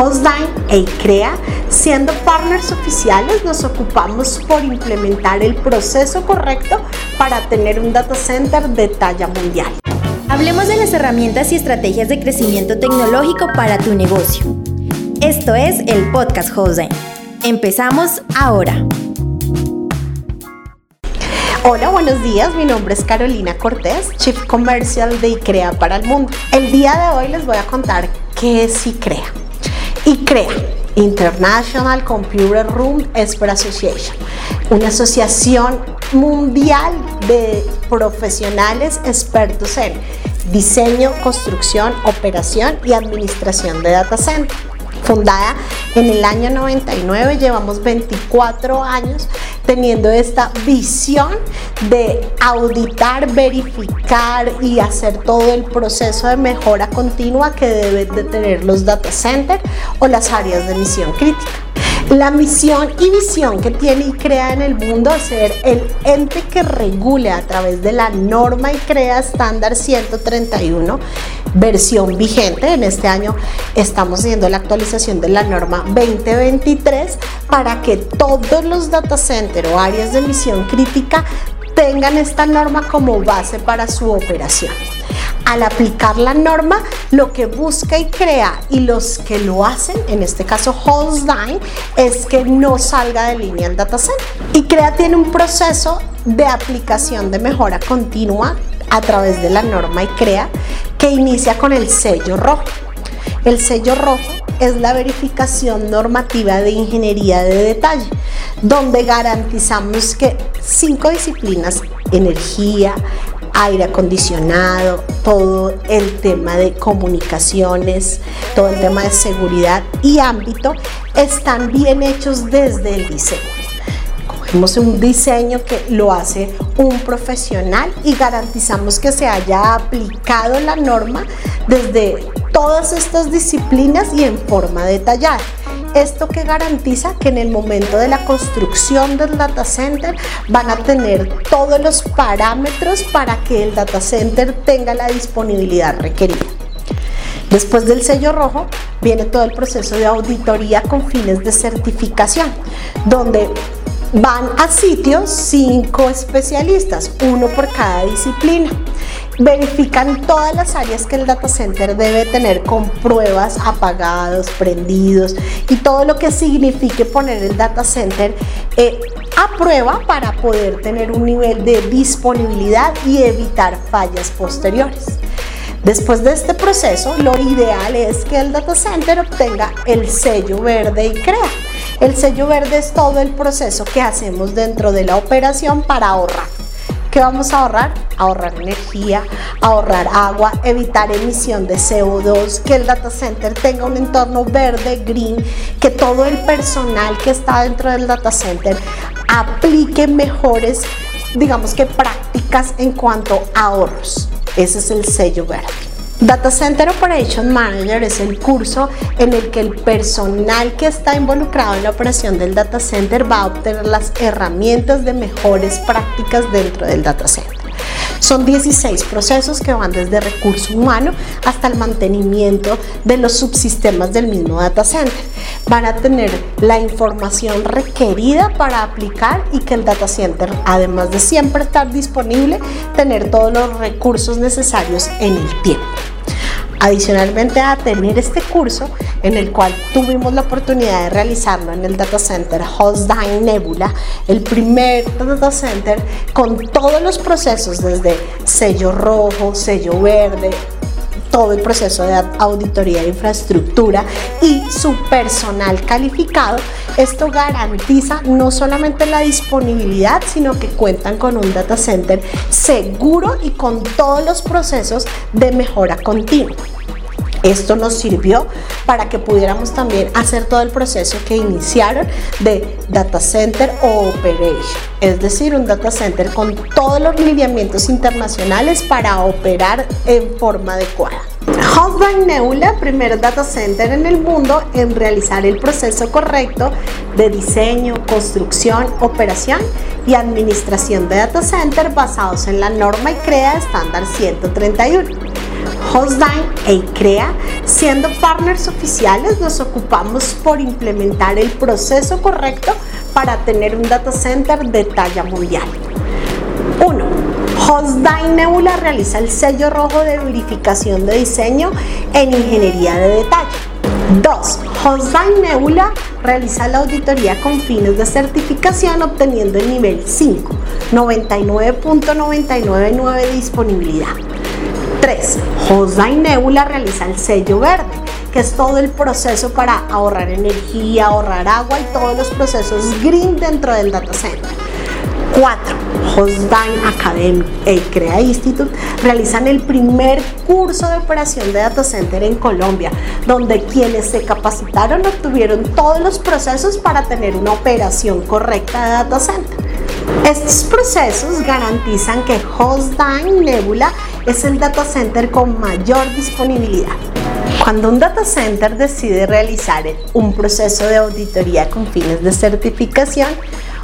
Hostdine e ICREA, siendo partners oficiales, nos ocupamos por implementar el proceso correcto para tener un data center de talla mundial. Hablemos de las herramientas y estrategias de crecimiento tecnológico para tu negocio. Esto es el podcast Hostdine. Empezamos ahora. Hola, buenos días. Mi nombre es Carolina Cortés, Chief Commercial de ICREA para el mundo. El día de hoy les voy a contar qué es ICREA. ICREA, International Computer Room Expert Association, una asociación mundial de profesionales expertos en diseño, construcción, operación y administración de data center. Fundada en el año 99, llevamos 24 años teniendo esta visión de auditar, verificar y hacer todo el proceso de mejora continua que deben de tener los data centers o las áreas de misión crítica. La misión y visión que tiene y crea en el mundo es ser el ente que regule a través de la norma y crea estándar 131 versión vigente. En este año estamos haciendo la actualización de la norma 2023 para que todos los data centers o áreas de misión crítica tengan esta norma como base para su operación. Al aplicar la norma, lo que busca y crea y los que lo hacen, en este caso Holstein, es que no salga de línea el data center. Y crea tiene un proceso de aplicación de mejora continua a través de la norma y crea que inicia con el sello rojo. El sello rojo es la verificación normativa de ingeniería de detalle, donde garantizamos que cinco disciplinas, energía, aire acondicionado, todo el tema de comunicaciones, todo el tema de seguridad y ámbito, están bien hechos desde el diseño. Cogemos un diseño que lo hace un profesional y garantizamos que se haya aplicado la norma desde todas estas disciplinas y en forma detallada. Esto que garantiza que en el momento de la construcción del data center van a tener todos los parámetros para que el data center tenga la disponibilidad requerida. Después del sello rojo viene todo el proceso de auditoría con fines de certificación, donde Van a sitios cinco especialistas, uno por cada disciplina. Verifican todas las áreas que el data center debe tener con pruebas apagados, prendidos y todo lo que signifique poner el data center eh, a prueba para poder tener un nivel de disponibilidad y evitar fallas posteriores. Después de este proceso, lo ideal es que el data center obtenga el sello verde y crea el sello verde es todo el proceso que hacemos dentro de la operación para ahorrar. ¿Qué vamos a ahorrar? Ahorrar energía, ahorrar agua, evitar emisión de CO2, que el data center tenga un entorno verde, green, que todo el personal que está dentro del data center aplique mejores, digamos que prácticas en cuanto a ahorros. Ese es el sello verde. Data Center Operation Manager es el curso en el que el personal que está involucrado en la operación del data center va a obtener las herramientas de mejores prácticas dentro del data center. Son 16 procesos que van desde recurso humano hasta el mantenimiento de los subsistemas del mismo data center. Van a tener la información requerida para aplicar y que el data center, además de siempre estar disponible, tener todos los recursos necesarios en el tiempo. Adicionalmente a tener este curso, en el cual tuvimos la oportunidad de realizarlo en el Data Center Holstein Nebula, el primer Data Center con todos los procesos desde sello rojo, sello verde, todo el proceso de auditoría de infraestructura y su personal calificado. Esto garantiza no solamente la disponibilidad, sino que cuentan con un data center seguro y con todos los procesos de mejora continua. Esto nos sirvió para que pudiéramos también hacer todo el proceso que iniciaron de data center o operation, es decir, un data center con todos los lineamientos internacionales para operar en forma adecuada. Hotbank Neula, primer data center en el mundo en realizar el proceso correcto de diseño, construcción, operación y administración de data center basados en la norma y CREA estándar 131. Hostdine e ICREA, siendo partners oficiales, nos ocupamos por implementar el proceso correcto para tener un data center de talla mundial. 1. Hostdine Nebula realiza el sello rojo de verificación de diseño en ingeniería de detalle. 2. Hostdine Nebula realiza la auditoría con fines de certificación obteniendo el nivel 5, 99.999 de disponibilidad. 3. Hostdine Nebula realiza el sello verde, que es todo el proceso para ahorrar energía, ahorrar agua y todos los procesos green dentro del data center. 4. Hostdine Academy e ICREA Institute realizan el primer curso de operación de data center en Colombia, donde quienes se capacitaron obtuvieron todos los procesos para tener una operación correcta de data center. Estos procesos garantizan que Hostdine Nebula es el data center con mayor disponibilidad. Cuando un data center decide realizar un proceso de auditoría con fines de certificación,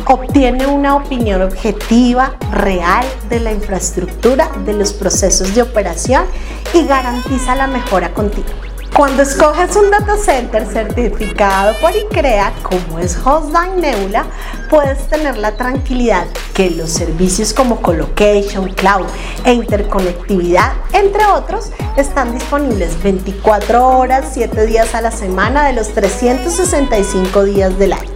obtiene una opinión objetiva, real de la infraestructura, de los procesos de operación y garantiza la mejora continua. Cuando escoges un data center certificado por ICREA, como es Hostdine Nebula, puedes tener la tranquilidad que los servicios como colocation, cloud e interconectividad, entre otros, están disponibles 24 horas, 7 días a la semana de los 365 días del año.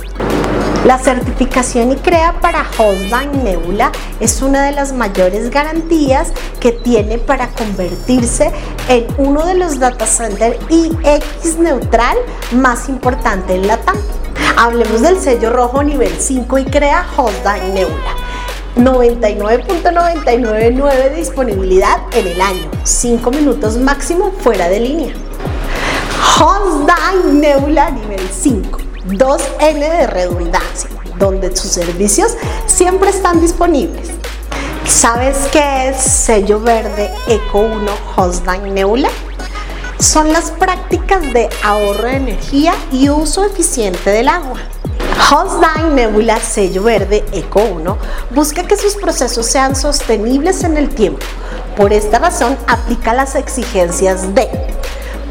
La certificación ICREA para Hostdine Nebula es una de las mayores garantías que tiene para convertirse en uno de los data centers IX neutral más importante en la TAM. Hablemos del sello rojo nivel 5 ICREA Hostdine Nebula. 99.999 de disponibilidad en el año, 5 minutos máximo fuera de línea. Hostdine Nebula nivel 5 2N de redundancia, donde sus servicios siempre están disponibles. ¿Sabes qué es sello verde Eco 1 Hostdine Nebula? Son las prácticas de ahorro de energía y uso eficiente del agua. Hostdine Nebula Sello Verde Eco 1 busca que sus procesos sean sostenibles en el tiempo. Por esta razón, aplica las exigencias de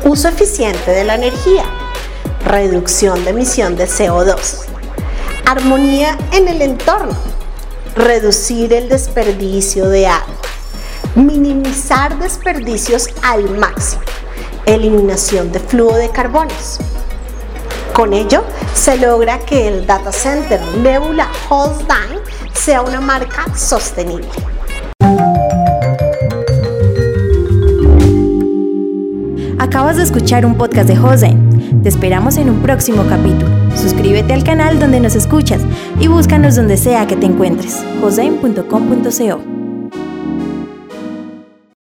uso eficiente de la energía, reducción de emisión de CO2, armonía en el entorno, reducir el desperdicio de agua, minimizar desperdicios al máximo, eliminación de flujo de carbonos. Con ello, se logra que el data center Nebula Hostdine sea una marca sostenible. Acabas de escuchar un podcast de Hostdine. Te esperamos en un próximo capítulo. Suscríbete al canal donde nos escuchas y búscanos donde sea que te encuentres. josem.com.co